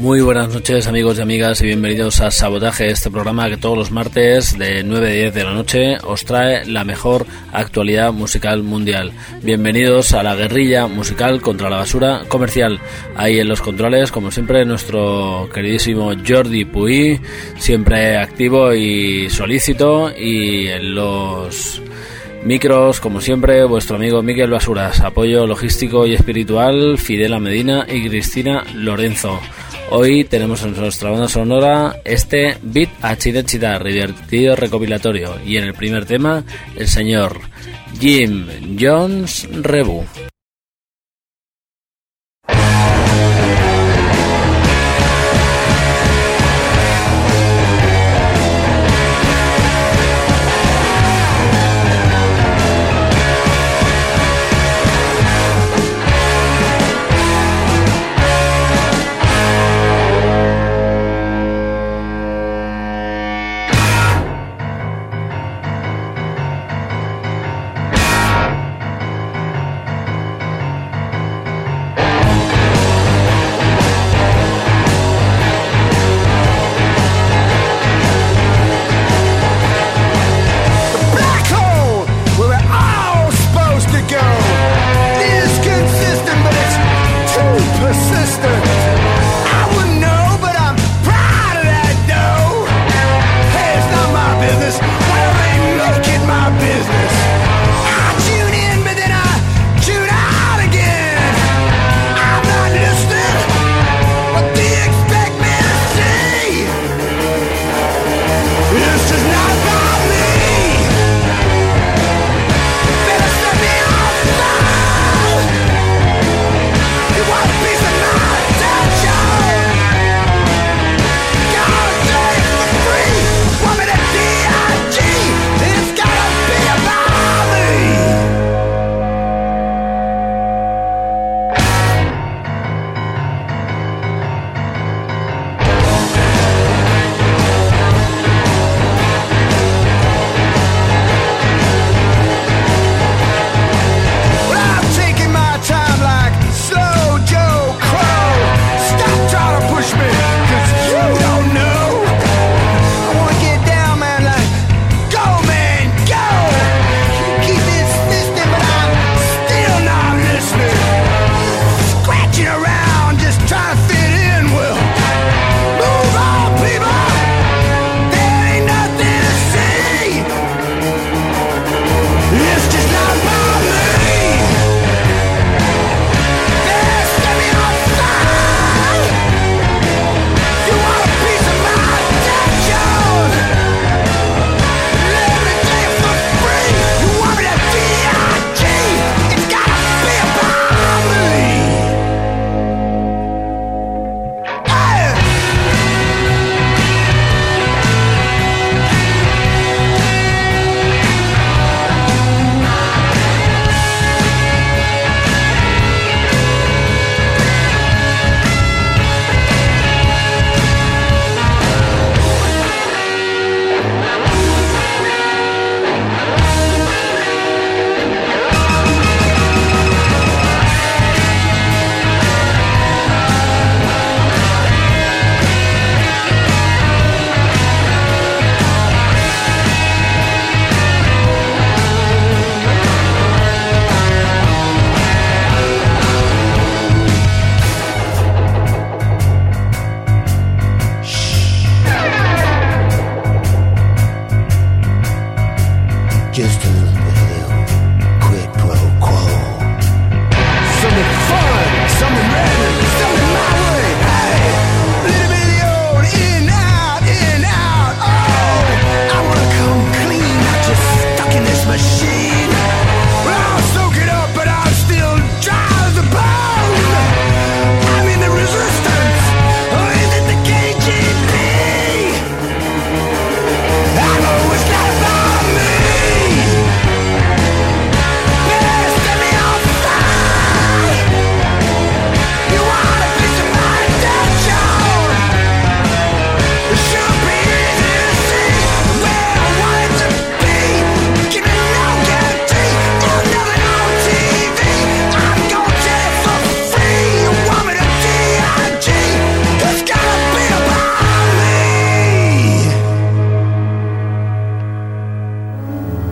Muy buenas noches amigos y amigas y bienvenidos a Sabotaje, este programa que todos los martes de 9 a 10 de la noche os trae la mejor actualidad musical mundial. Bienvenidos a la guerrilla musical contra la basura comercial. Ahí en los controles, como siempre, nuestro queridísimo Jordi Puy, siempre activo y solícito y en los Micros, como siempre, vuestro amigo Miguel Basuras, apoyo logístico y espiritual, Fidela Medina y Cristina Lorenzo. Hoy tenemos en nuestra banda sonora este Beat a Chida Chida, divertido recopilatorio, y en el primer tema, el señor Jim Jones Rebu.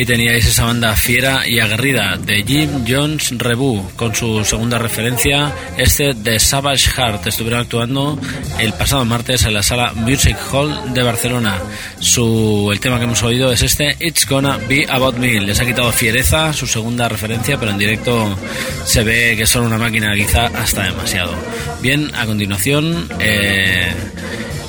Ahí teníais esa banda fiera y aguerrida de Jim Jones Rebu, con su segunda referencia, este de Savage Heart. Estuvieron actuando el pasado martes en la sala Music Hall de Barcelona. Su, el tema que hemos oído es este, It's Gonna Be About Me. Les ha quitado fiereza, su segunda referencia, pero en directo se ve que son una máquina quizá hasta demasiado. Bien, a continuación... Eh,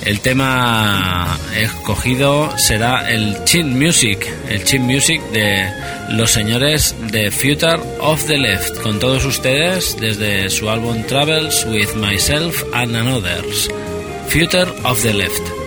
el tema escogido será el Chin Music, el Chin Music de los señores de Future of the Left, con todos ustedes desde su álbum Travels with Myself and Anothers, Future of the Left.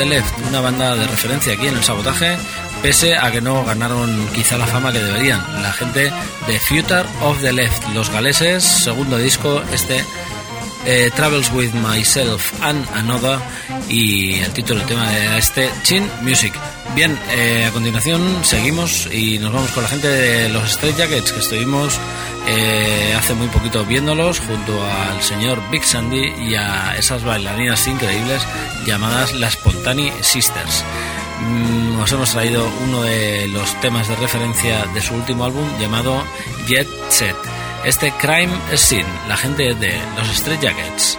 The Left, una banda de referencia aquí en el sabotaje, pese a que no ganaron quizá la fama que deberían. La gente de Future of the Left, los galeses, segundo disco, este eh, Travels with Myself and Another y el título del tema de este Chin Music. Bien, eh, a continuación seguimos y nos vamos con la gente de los Straight Jackets que estuvimos eh, hace muy poquito viéndolos junto al señor Big Sandy y a esas bailarinas increíbles llamadas las Spontane Sisters. Mm, os hemos traído uno de los temas de referencia de su último álbum llamado Jet Set. Este Crime Scene, la gente de los Straight Jackets.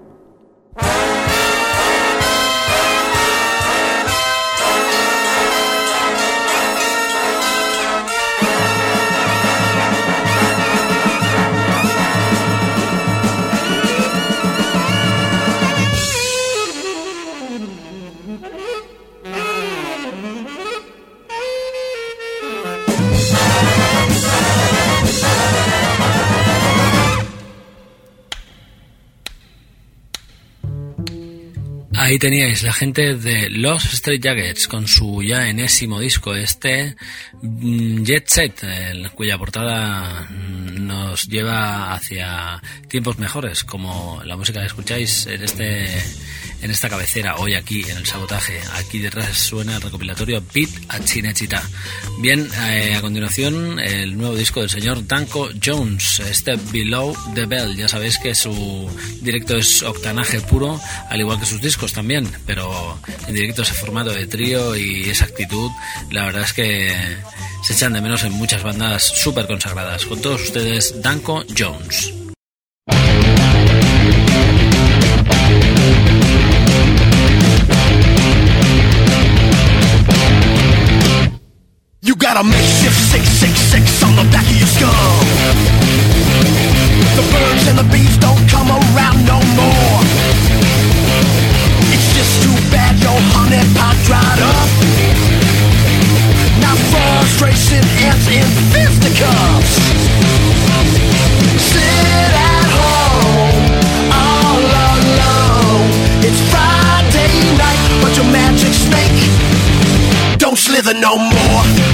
Ahí teníais la gente de Los Street Jackets con su ya enésimo disco, este mm, Jet Set, cuya portada mm, nos lleva hacia tiempos mejores, como la música que escucháis en este en esta cabecera hoy aquí en el sabotaje. Aquí detrás suena el recopilatorio Beat a Chinechita. Bien, eh, a continuación el nuevo disco del señor Danko Jones, este Below the Bell. Ya sabéis que su directo es octanaje puro, al igual que sus discos también, pero en directo ese formato de trío y esa actitud, la verdad es que se echan de menos en muchas bandas súper consagradas. Con todos ustedes, Danko Jones. Got a makeshift 666 on the back of your skull. The birds and the bees don't come around no more. It's just too bad your honey pot dried up. Now frustration ends in fisticuffs. Sit at home all alone. It's Friday night, but your magic snake don't slither no more.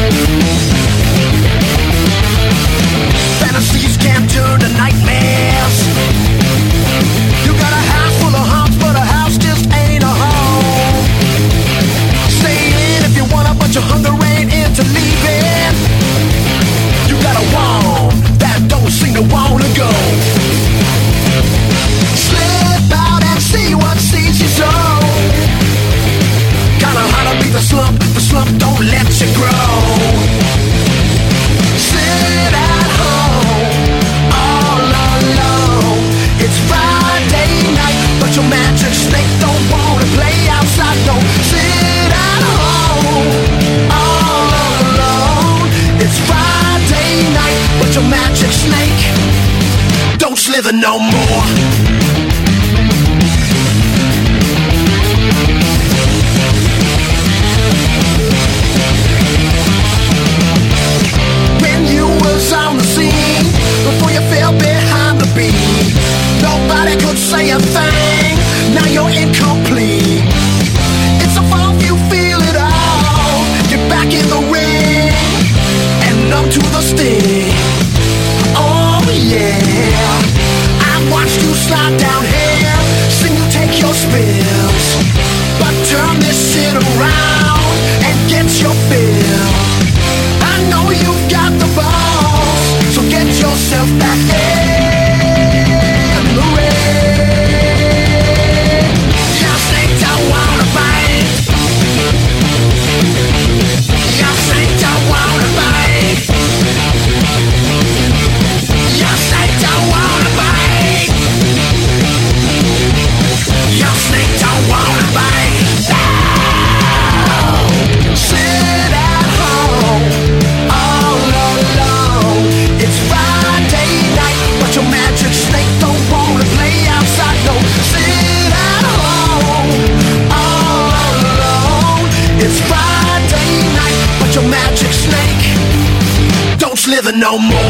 Thank no more.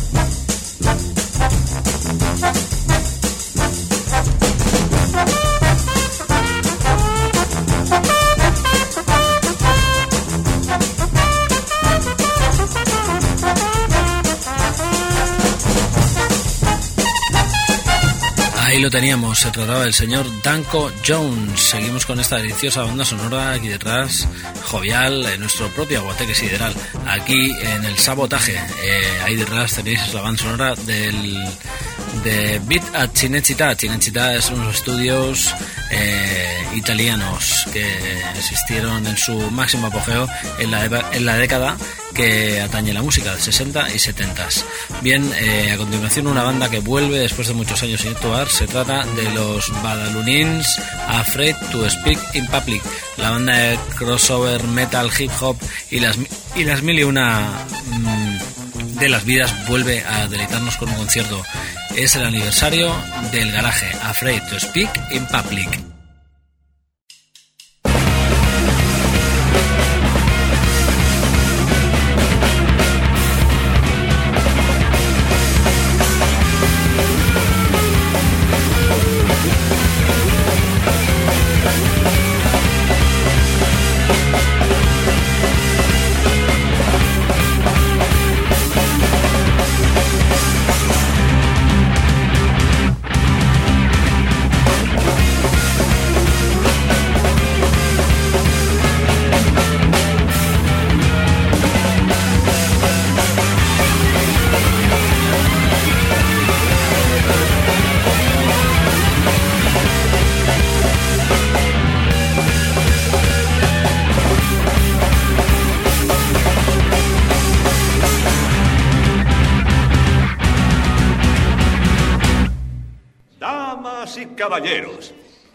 Lo teníamos, se trataba del señor Danko Jones. Seguimos con esta deliciosa banda sonora aquí detrás, jovial, en nuestro propio aguateque sideral. Aquí en el sabotaje, eh, ahí detrás tenéis la banda sonora del de Beat a Cinecittà. Cinecittà es unos estudios eh, italianos que existieron en su máximo apogeo en la, década que atañe la música de 60 y 70. Bien, eh, a continuación una banda que vuelve después de muchos años sin actuar. Se trata de los Badalunins Afraid to Speak in Public, la banda de crossover metal, hip hop y las, y las mil y una mm, de las vidas vuelve a deleitarnos con un concierto. Es el aniversario del garaje Afraid to Speak in Public.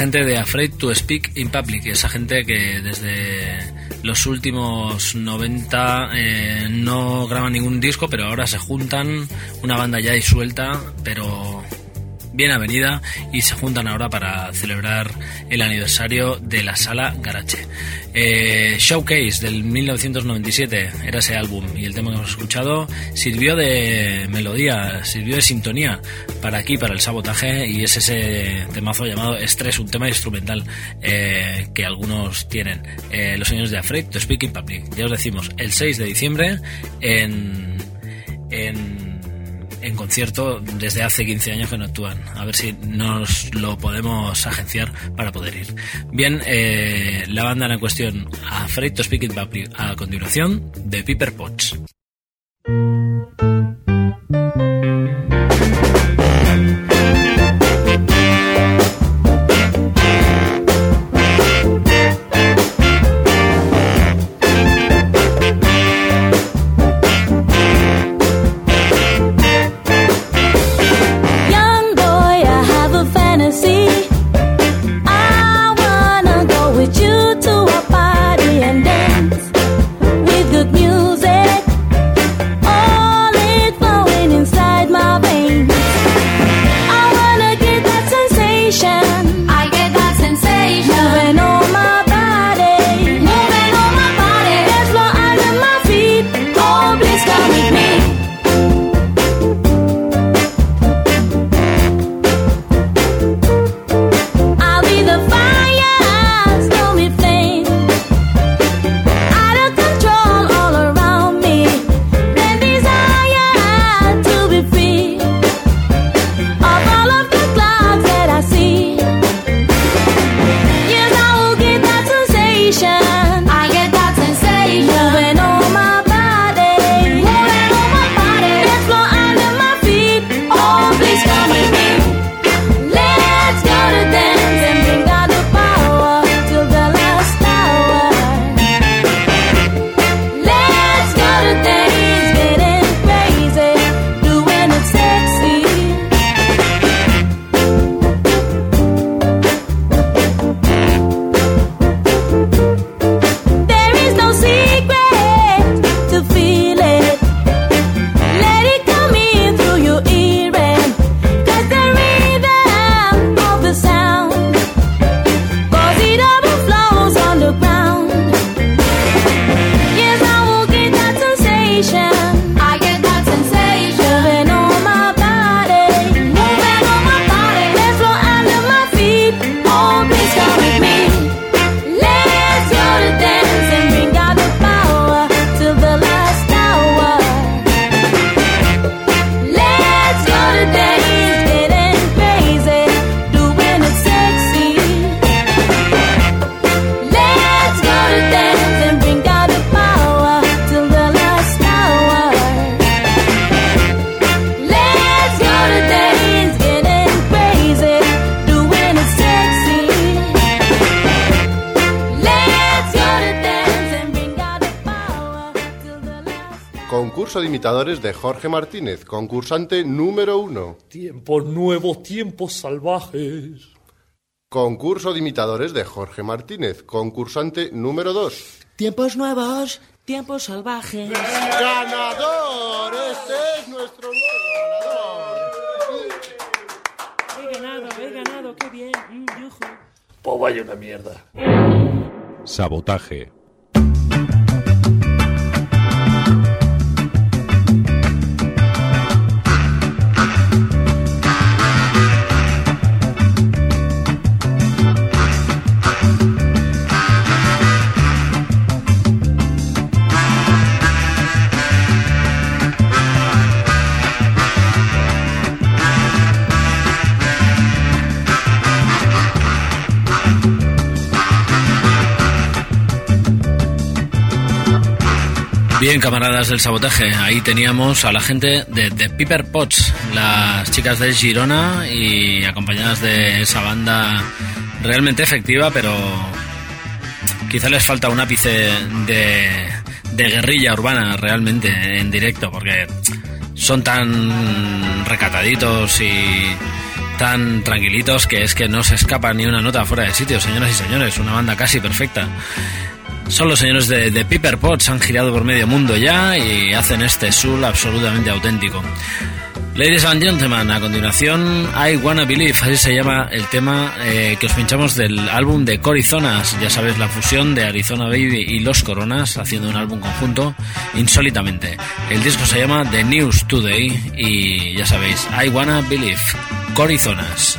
Gente de Afraid to Speak in Public, esa gente que desde los últimos 90 eh, no graban ningún disco, pero ahora se juntan, una banda ya disuelta, pero bien avenida, y se juntan ahora para celebrar el aniversario de la sala Garache. Eh, Showcase del 1997 era ese álbum y el tema que hemos escuchado sirvió de melodía, sirvió de sintonía para aquí, para el sabotaje y es ese temazo llamado Estrés, un tema instrumental eh, que algunos tienen. Eh, los señores de Afraid to Speak in Public, ya os decimos, el 6 de diciembre en... en en concierto desde hace 15 años que no actúan. A ver si nos lo podemos agenciar para poder ir. Bien, eh, la banda en cuestión, Afraid to Speak in Public, a continuación, de Piper Potts. Imitadores de Jorge Martínez, concursante número uno. Tiempos nuevos, tiempos salvajes. Concurso de imitadores de Jorge Martínez, concursante número dos. Tiempos nuevos, tiempos salvajes. ¡Ganador! Este es nuestro nuevo He ganado, he ganado, qué bien. Mm, yujú. Pues vaya una mierda. Sabotaje. Bien, camaradas del sabotaje, ahí teníamos a la gente de The Piper Pots, las chicas de Girona y acompañadas de esa banda realmente efectiva, pero quizá les falta un ápice de, de guerrilla urbana realmente en directo, porque son tan recataditos y tan tranquilitos que es que no se escapa ni una nota fuera de sitio, señoras y señores, una banda casi perfecta. Son los señores de, de Piper Potts, han girado por medio mundo ya y hacen este soul absolutamente auténtico. Ladies and gentlemen, a continuación I Wanna Believe, así se llama el tema eh, que os pinchamos del álbum de Corizonas, ya sabes, la fusión de Arizona Baby y Los Coronas haciendo un álbum conjunto insólitamente. El disco se llama The News Today y ya sabéis, I Wanna Believe, Corizonas.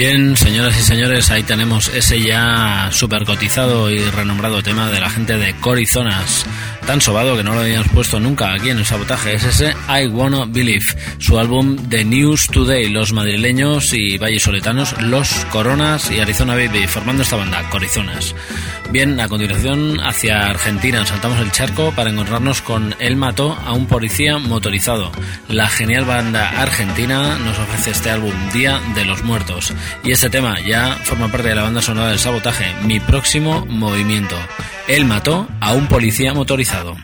Bien, señoras y señores, ahí tenemos ese ya super cotizado y renombrado tema de la gente de Corizonas. Tan sobado que no lo habíamos puesto nunca aquí en el sabotaje. Es ese I Wanna Believe, su álbum The News Today. Los madrileños y vallisoletanos, Los Coronas y Arizona Baby, formando esta banda, Corizonas. Bien, a continuación hacia Argentina saltamos el charco para encontrarnos con Él mató a un policía motorizado. La genial banda argentina nos ofrece este álbum Día de los Muertos. Y este tema ya forma parte de la banda sonora del sabotaje, Mi próximo movimiento. Él mató a un policía motorizado.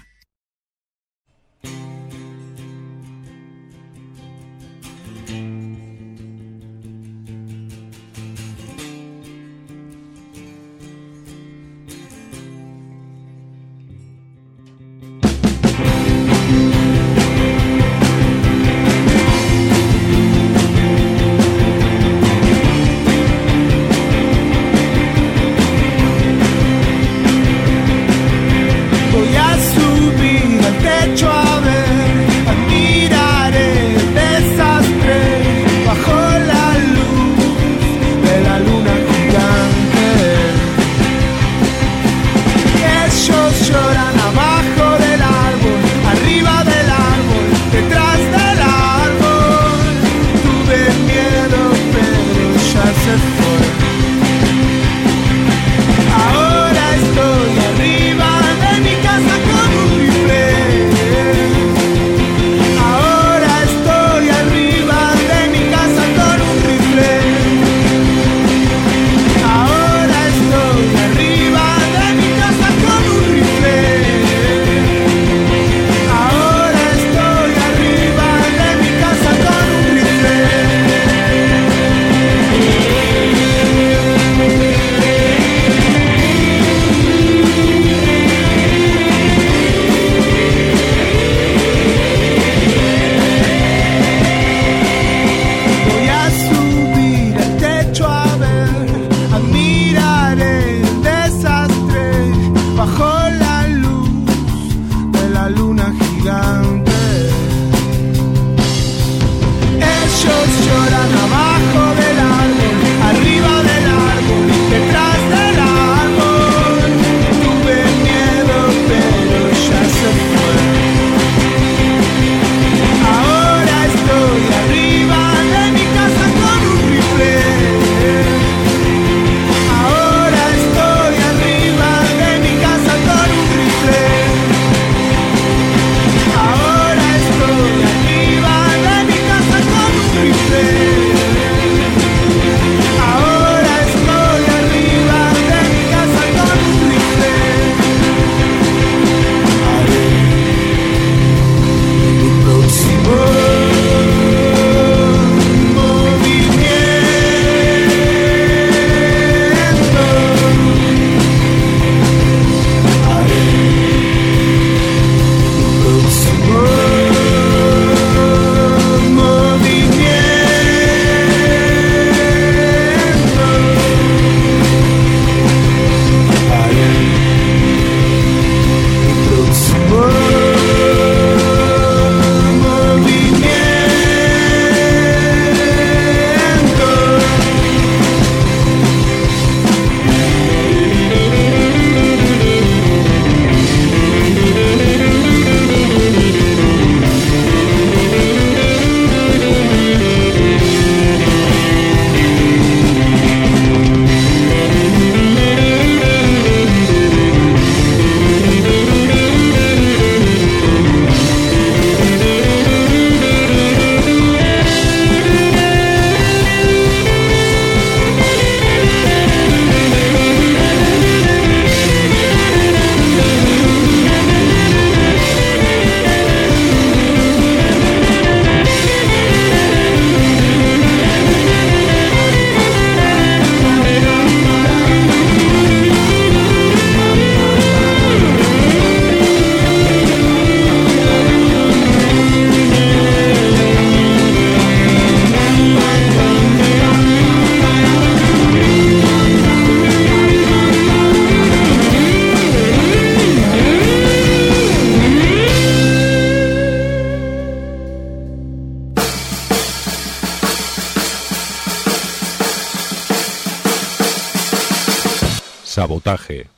Sabotaje.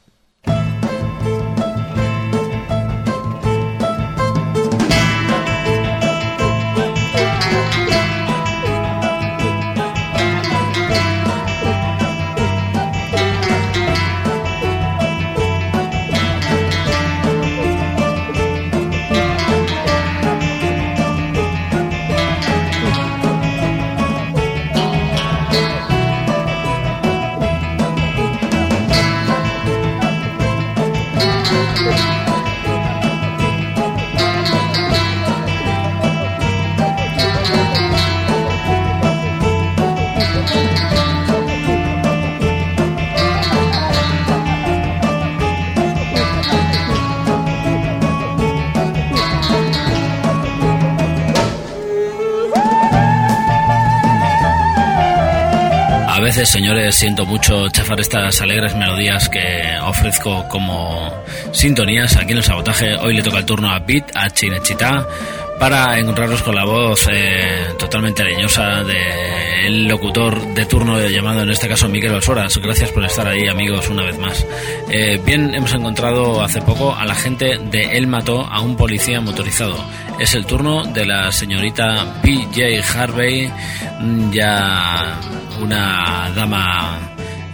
Señores, siento mucho chafar estas alegres melodías que ofrezco como sintonías aquí en el sabotaje. Hoy le toca el turno a Pete, a Chinechita, para encontrarlos con la voz eh, totalmente leñosa del locutor de turno llamado, en este caso Miguel Osoras. Gracias por estar ahí, amigos, una vez más. Eh, bien, hemos encontrado hace poco a la gente de Él mató a un policía motorizado. Es el turno de la señorita PJ Harvey, mm, ya una dama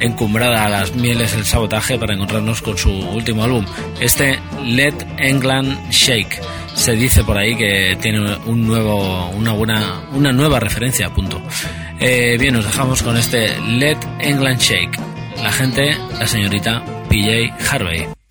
encumbrada a las mieles del sabotaje para encontrarnos con su último álbum, este Let England Shake. Se dice por ahí que tiene un nuevo, una buena, una nueva referencia, punto. Eh, bien, nos dejamos con este Let England Shake. La gente, la señorita PJ Harvey.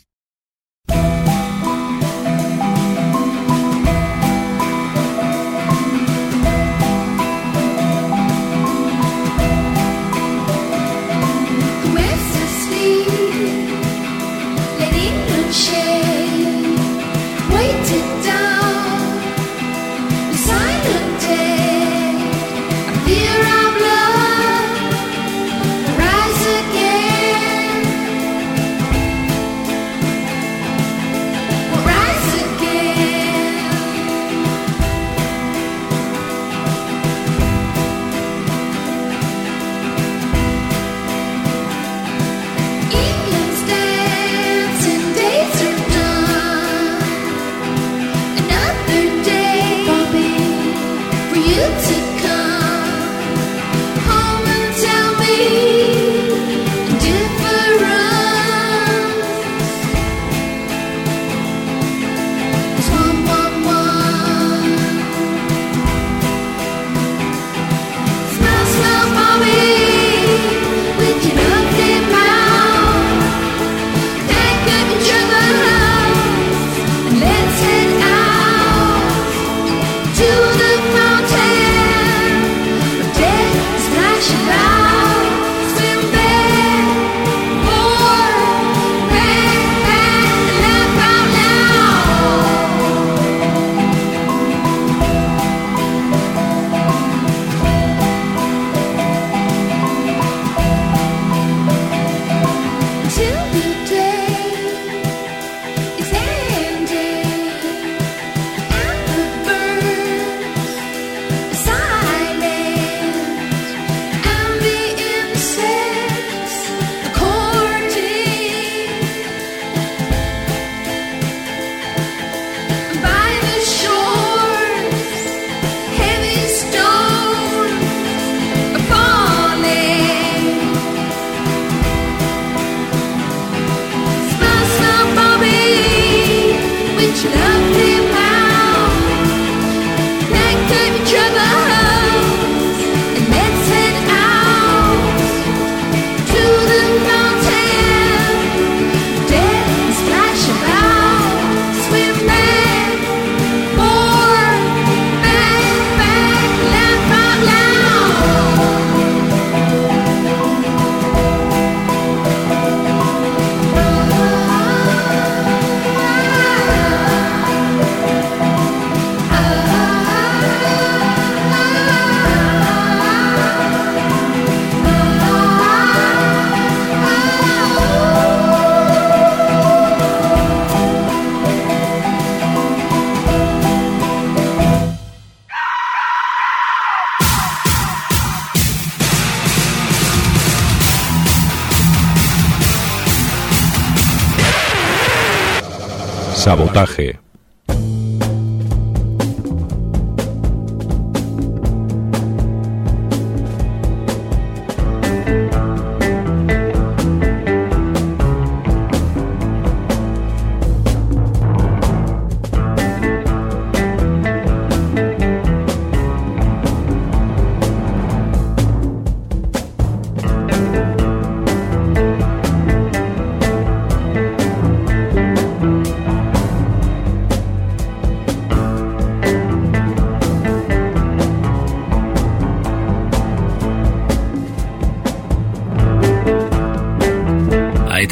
Sabotaje.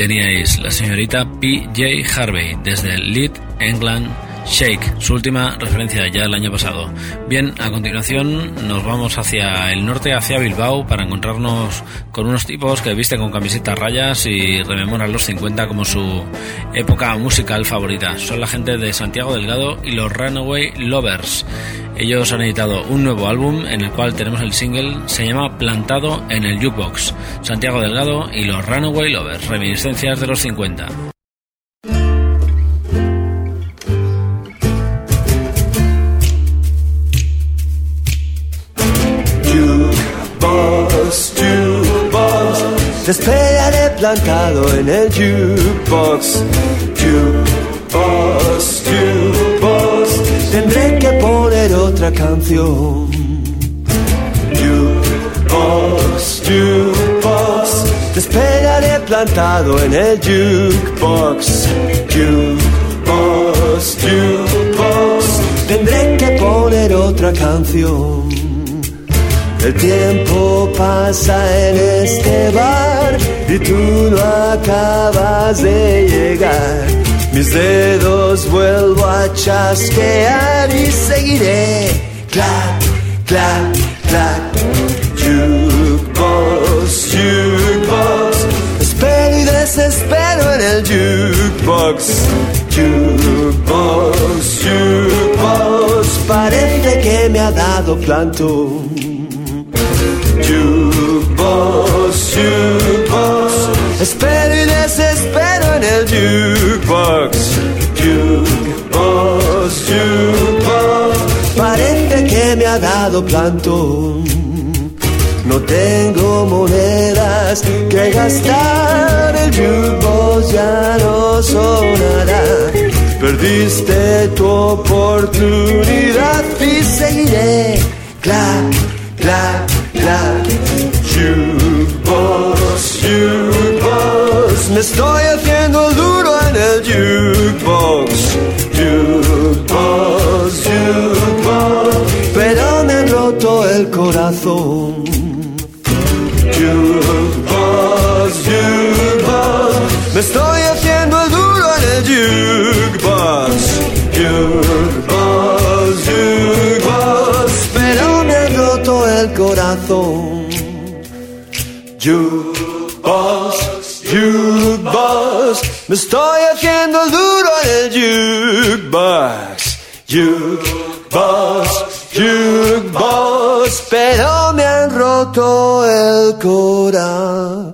Teníais la señorita P.J. Harvey desde Lead England Shake, su última referencia ya el año pasado. Bien, a continuación nos vamos hacia el norte, hacia Bilbao, para encontrarnos con unos tipos que visten con camisetas rayas y rememoran los 50 como su época musical favorita. Son la gente de Santiago Delgado y los Runaway Lovers. Ellos han editado un nuevo álbum en el cual tenemos el single, se llama Plantado en el Jukebox. Santiago Delgado y los Runaway Lovers, reminiscencias de los 50. Jukebox, jukebox, te esperaré plantado en el jukebox. Jukebox, jukebox, otra canción. Jukebox, jukebox, te esperaré plantado en el jukebox. Jukebox, jukebox, tendré que poner otra canción. El tiempo pasa en este bar y tú no acabas de llegar. Mis dedos vuelvo a chasquear y seguiré. Clac, clac, clac. Jukebox, jukebox. Espero y desespero en el jukebox. Jukebox, jukebox. Parece que me ha dado plantón. Jukebox, jukebox. Espero y desespero en el jukebox. Jukebox, jukebox. Parece que me ha dado plantón. No tengo monedas que gastar. El jukebox ya no sonará. Perdiste tu oportunidad y seguiré. Clac, clac, clac. Jukebox, jukebox. Me estoy haciendo duro en el jukebox. Jukebox, jukebox. Pero me han roto el corazón. Jukebox, jukebox. Me estoy haciendo duro en el jukebox. Jukebox, jukebox. Pero me roto el corazón. Jukebox, jukebox. Me estoy haciendo duro en el jukebox. Jukebox, jukebox. Pero me han roto el corazón.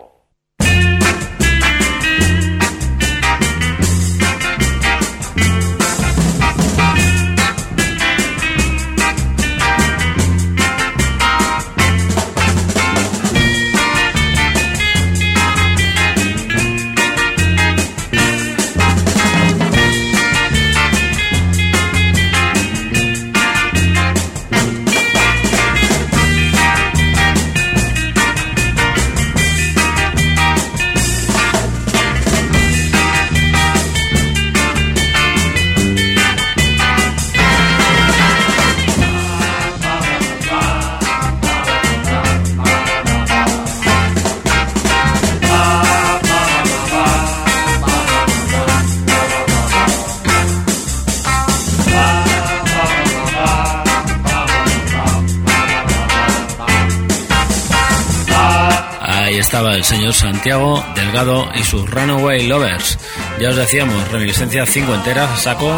Estaba el señor Santiago Delgado y sus Runaway Lovers. Ya os decíamos, reminiscencia cinco enteras a saco,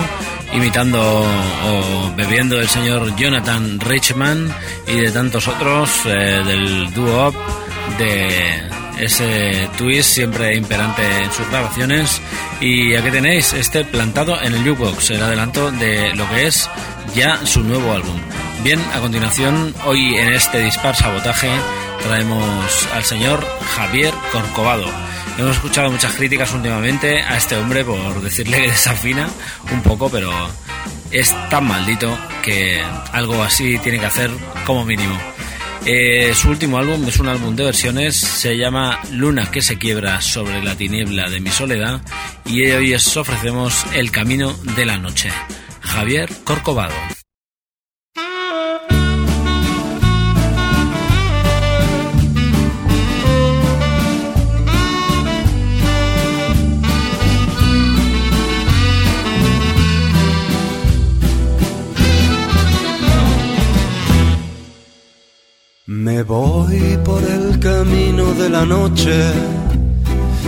imitando o bebiendo del señor Jonathan Richman y de tantos otros eh, del dúo de ese twist siempre imperante en sus grabaciones. Y aquí tenéis este plantado en el jukebox, el adelanto de lo que es ya su nuevo álbum. Bien, a continuación, hoy en este dispar sabotaje traemos al señor Javier Corcovado. Hemos escuchado muchas críticas últimamente a este hombre por decirle que desafina un poco, pero es tan maldito que algo así tiene que hacer como mínimo. Eh, su último álbum es un álbum de versiones, se llama Luna que se quiebra sobre la tiniebla de mi soledad y hoy os ofrecemos El Camino de la Noche. Javier Corcovado. Me voy por el camino de la noche,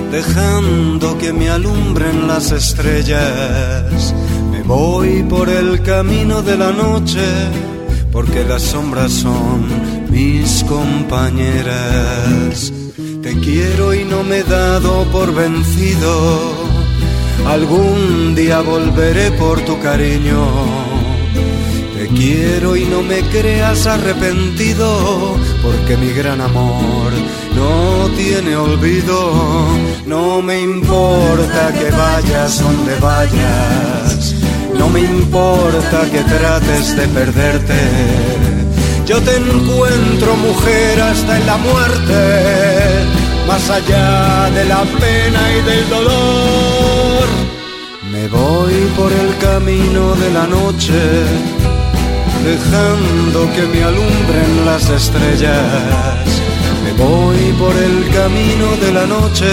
dejando que me alumbren las estrellas. Me voy por el camino de la noche, porque las sombras son mis compañeras. Te quiero y no me he dado por vencido. Algún día volveré por tu cariño. Quiero y no me creas arrepentido, porque mi gran amor no tiene olvido. No me importa que vayas donde vayas, no me importa que trates de perderte. Yo te encuentro mujer hasta en la muerte, más allá de la pena y del dolor. Me voy por el camino de la noche dejando que me alumbren las estrellas. Me voy por el camino de la noche,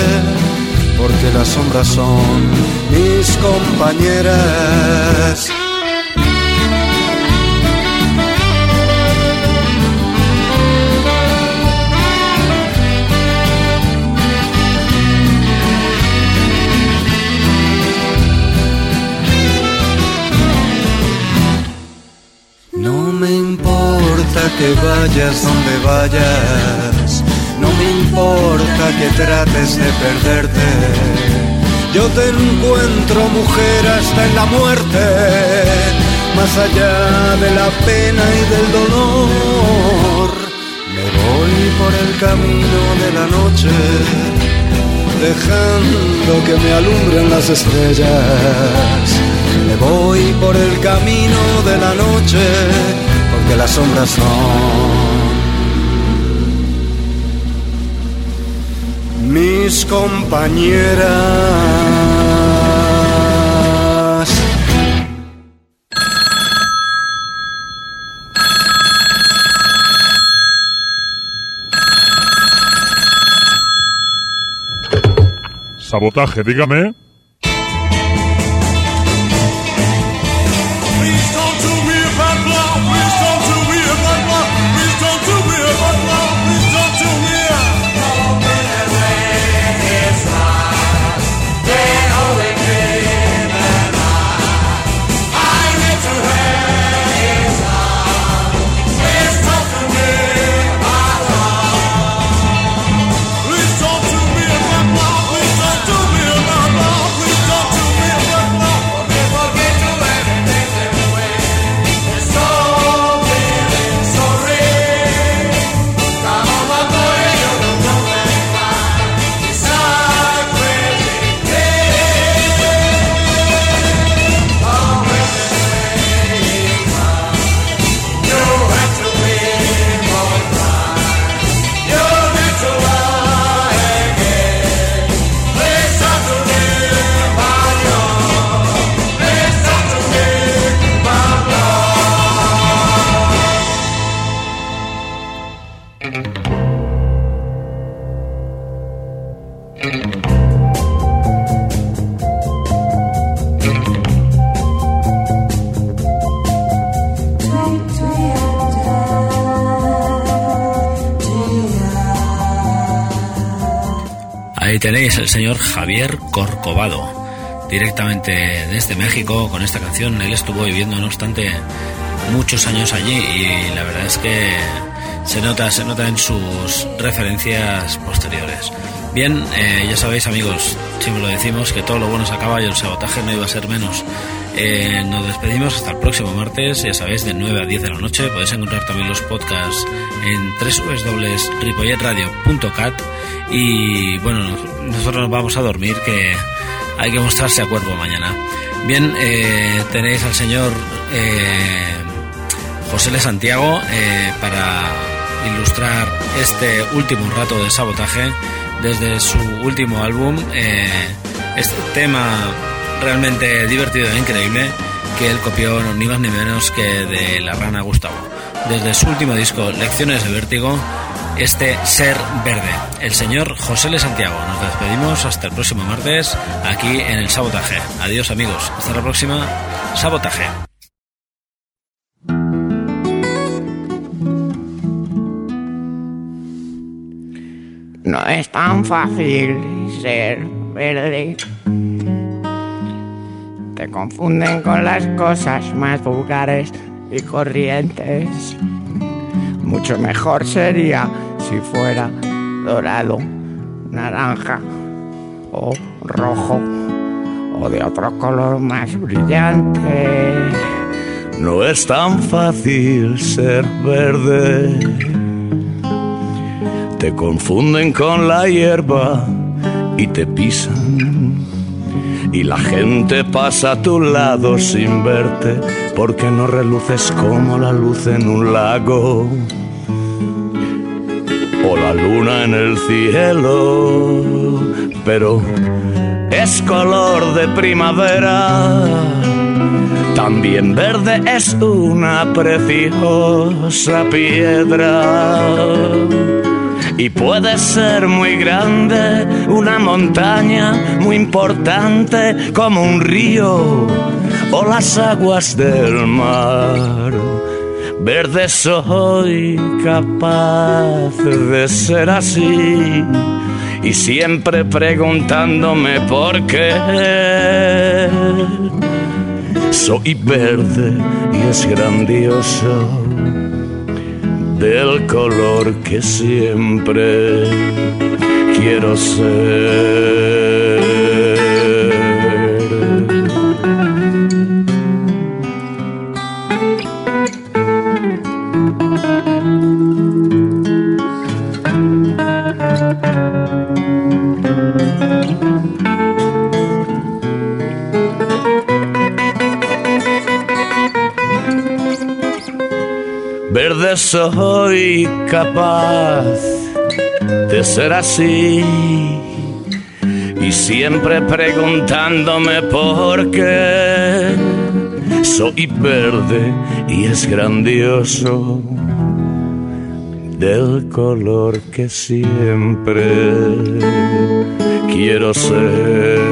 porque las sombras son mis compañeras. Que vayas donde vayas, no me importa que trates de perderte. Yo te encuentro mujer hasta en la muerte, más allá de la pena y del dolor. Me voy por el camino de la noche, dejando que me alumbren las estrellas. Me voy por el camino de la noche, porque las sombras son mis compañeras. Sabotaje, dígame. Tenéis el señor Javier Corcovado, directamente desde México con esta canción. Él estuvo viviendo, no obstante, muchos años allí y la verdad es que se nota, se nota en sus referencias posteriores. Bien, eh, ya sabéis amigos, siempre lo decimos, que todo lo bueno se acaba y el sabotaje no iba a ser menos. Eh, nos despedimos hasta el próximo martes, ya sabéis, de 9 a 10 de la noche. Podéis encontrar también los podcasts en www.ripolletradio.cat y bueno, nosotros nos vamos a dormir que hay que mostrarse a cuerpo mañana. Bien, eh, tenéis al señor eh, José Le Santiago eh, para ilustrar este último rato de sabotaje desde su último álbum. este tema realmente divertido e increíble que él copió ni más ni menos que de La Rana Gustavo. Desde su último disco, Lecciones de Vértigo, este Ser Verde. El señor José Le Santiago. Nos despedimos hasta el próximo martes aquí en el Sabotaje. Adiós amigos. Hasta la próxima. Sabotaje. No es tan fácil ser verde. Te confunden con las cosas más vulgares y corrientes. Mucho mejor sería si fuera dorado, naranja o rojo o de otro color más brillante. No es tan fácil ser verde. Te confunden con la hierba y te pisan. Y la gente pasa a tu lado sin verte porque no reluces como la luz en un lago o la luna en el cielo. Pero es color de primavera. También verde es una preciosa piedra. Y puede ser muy grande, una montaña muy importante como un río o las aguas del mar. Verde soy capaz de ser así y siempre preguntándome por qué. Soy verde y es grandioso del color que siempre quiero ser. Verde soy capaz de ser así y siempre preguntándome por qué soy verde y es grandioso del color que siempre quiero ser.